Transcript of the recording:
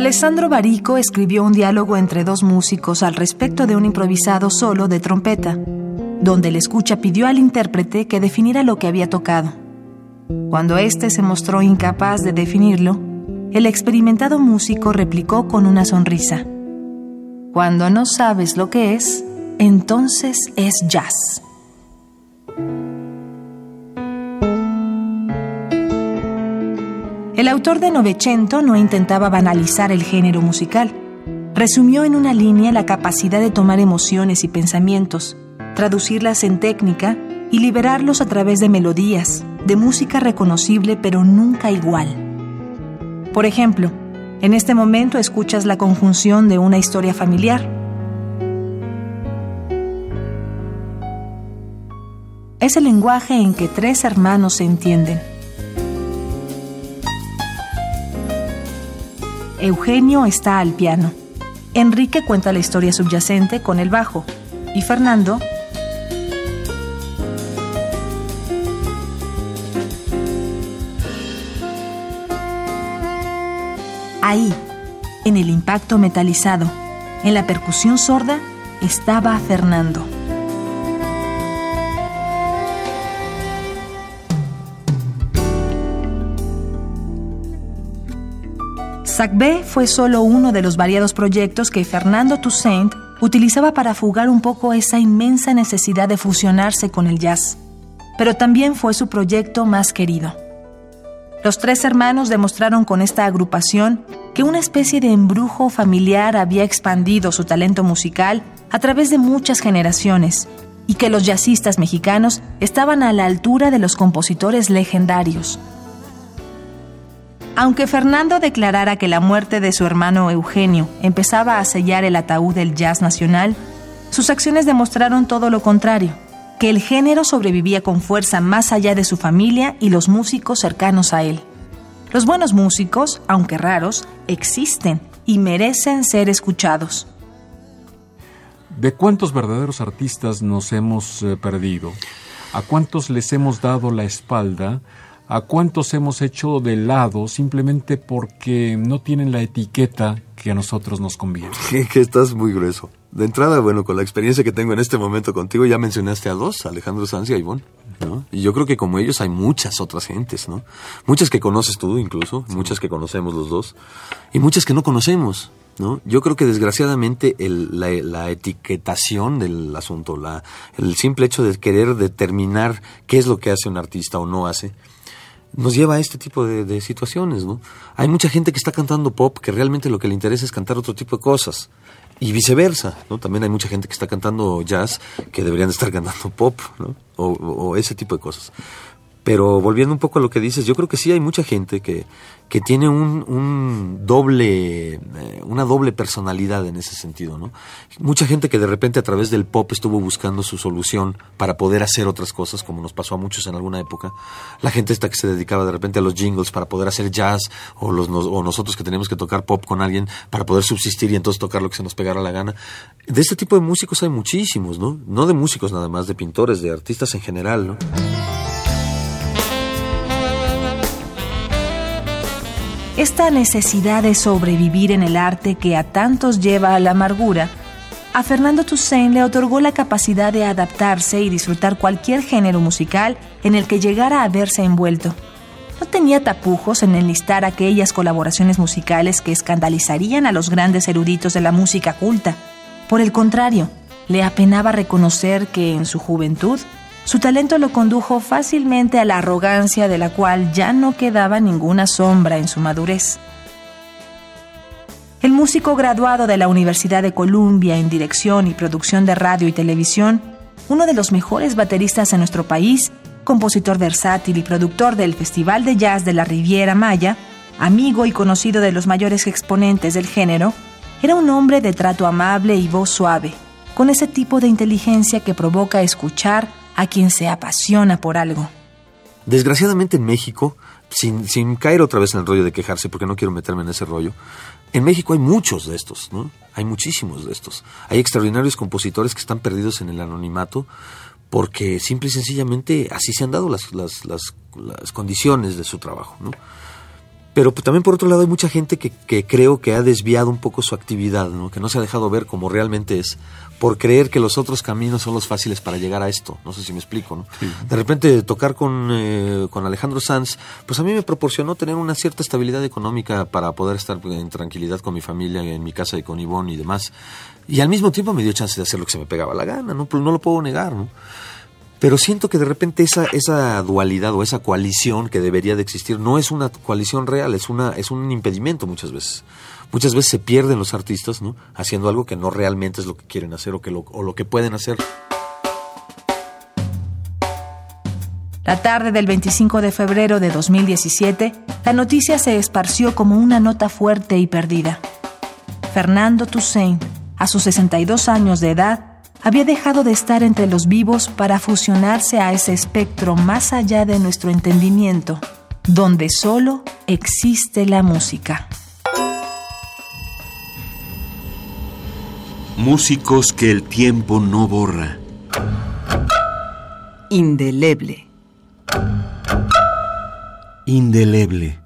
Alessandro Barico escribió un diálogo entre dos músicos al respecto de un improvisado solo de trompeta, donde el escucha pidió al intérprete que definiera lo que había tocado. Cuando éste se mostró incapaz de definirlo, el experimentado músico replicó con una sonrisa. Cuando no sabes lo que es, entonces es jazz. El autor de Novecento no intentaba banalizar el género musical. Resumió en una línea la capacidad de tomar emociones y pensamientos, traducirlas en técnica y liberarlos a través de melodías, de música reconocible pero nunca igual. Por ejemplo, en este momento escuchas la conjunción de una historia familiar. Es el lenguaje en que tres hermanos se entienden Eugenio está al piano. Enrique cuenta la historia subyacente con el bajo. Y Fernando Ahí, en el impacto metalizado, en la percusión sorda, estaba Fernando. B fue solo uno de los variados proyectos que Fernando Toussaint utilizaba para fugar un poco esa inmensa necesidad de fusionarse con el jazz, pero también fue su proyecto más querido. Los tres hermanos demostraron con esta agrupación que una especie de embrujo familiar había expandido su talento musical a través de muchas generaciones y que los jazzistas mexicanos estaban a la altura de los compositores legendarios. Aunque Fernando declarara que la muerte de su hermano Eugenio empezaba a sellar el ataúd del jazz nacional, sus acciones demostraron todo lo contrario, que el género sobrevivía con fuerza más allá de su familia y los músicos cercanos a él. Los buenos músicos, aunque raros, existen y merecen ser escuchados. ¿De cuántos verdaderos artistas nos hemos eh, perdido? ¿A cuántos les hemos dado la espalda? ¿A cuántos hemos hecho de lado simplemente porque no tienen la etiqueta que a nosotros nos conviene? que estás muy grueso. De entrada, bueno, con la experiencia que tengo en este momento contigo, ya mencionaste a dos, Alejandro Sanz y Ivonne. ¿no? Y yo creo que como ellos hay muchas otras gentes, ¿no? Muchas que conoces tú incluso, muchas que conocemos los dos, y muchas que no conocemos. ¿No? Yo creo que desgraciadamente el, la, etiquetación del asunto, la, el simple hecho de querer determinar qué es lo que hace un artista o no hace, nos lleva a este tipo de, situaciones, ¿no? Hay mucha gente que está cantando pop que realmente lo que le interesa es cantar otro tipo de cosas. Y viceversa, ¿no? También hay mucha gente que está cantando jazz que deberían estar cantando pop, ¿no? o ese tipo de cosas. Pero volviendo un poco a lo que dices, yo creo que sí hay mucha gente que, que tiene un, un doble, eh, una doble personalidad en ese sentido, ¿no? Mucha gente que de repente a través del pop estuvo buscando su solución para poder hacer otras cosas, como nos pasó a muchos en alguna época. La gente esta que se dedicaba de repente a los jingles para poder hacer jazz, o, los, o nosotros que teníamos que tocar pop con alguien para poder subsistir y entonces tocar lo que se nos pegara la gana. De este tipo de músicos hay muchísimos, ¿no? No de músicos nada más, de pintores, de artistas en general, ¿no? Esta necesidad de sobrevivir en el arte que a tantos lleva a la amargura, a Fernando Toussaint le otorgó la capacidad de adaptarse y disfrutar cualquier género musical en el que llegara a verse envuelto. No tenía tapujos en enlistar aquellas colaboraciones musicales que escandalizarían a los grandes eruditos de la música culta. Por el contrario, le apenaba reconocer que en su juventud su talento lo condujo fácilmente a la arrogancia de la cual ya no quedaba ninguna sombra en su madurez. El músico graduado de la Universidad de Columbia en dirección y producción de radio y televisión, uno de los mejores bateristas en nuestro país, compositor versátil y productor del Festival de Jazz de la Riviera Maya, amigo y conocido de los mayores exponentes del género, era un hombre de trato amable y voz suave, con ese tipo de inteligencia que provoca escuchar a quien se apasiona por algo. Desgraciadamente en México, sin, caer otra vez en el rollo de quejarse, porque no quiero meterme en ese rollo, en México hay muchos de estos, ¿no? Hay muchísimos de estos. Hay extraordinarios compositores que están perdidos en el anonimato porque simple y sencillamente así se han dado las, las condiciones de su trabajo, ¿no? Pero pues, también por otro lado hay mucha gente que, que, creo que ha desviado un poco su actividad, ¿no? que no se ha dejado ver como realmente es, por creer que los otros caminos son los fáciles para llegar a esto. No sé si me explico. ¿no? Sí. De repente tocar con, eh, con Alejandro Sanz, pues a mí me proporcionó tener una cierta estabilidad económica para poder estar en tranquilidad con mi familia, en mi casa y con Ivonne y demás. Y al mismo tiempo me dio chance de hacer lo que se me pegaba la gana, no, no lo puedo negar. ¿no? Pero siento que de repente esa, esa dualidad o esa coalición que debería de existir no es una coalición real, es, una, es un impedimento muchas veces. Muchas veces se pierden los artistas ¿no? haciendo algo que no realmente es lo que quieren hacer o, que lo, o lo que pueden hacer. La tarde del 25 de febrero de 2017, la noticia se esparció como una nota fuerte y perdida. Fernando Toussaint, a sus 62 años de edad, había dejado de estar entre los vivos para fusionarse a ese espectro más allá de nuestro entendimiento, donde solo existe la música. Músicos que el tiempo no borra. Indeleble. Indeleble.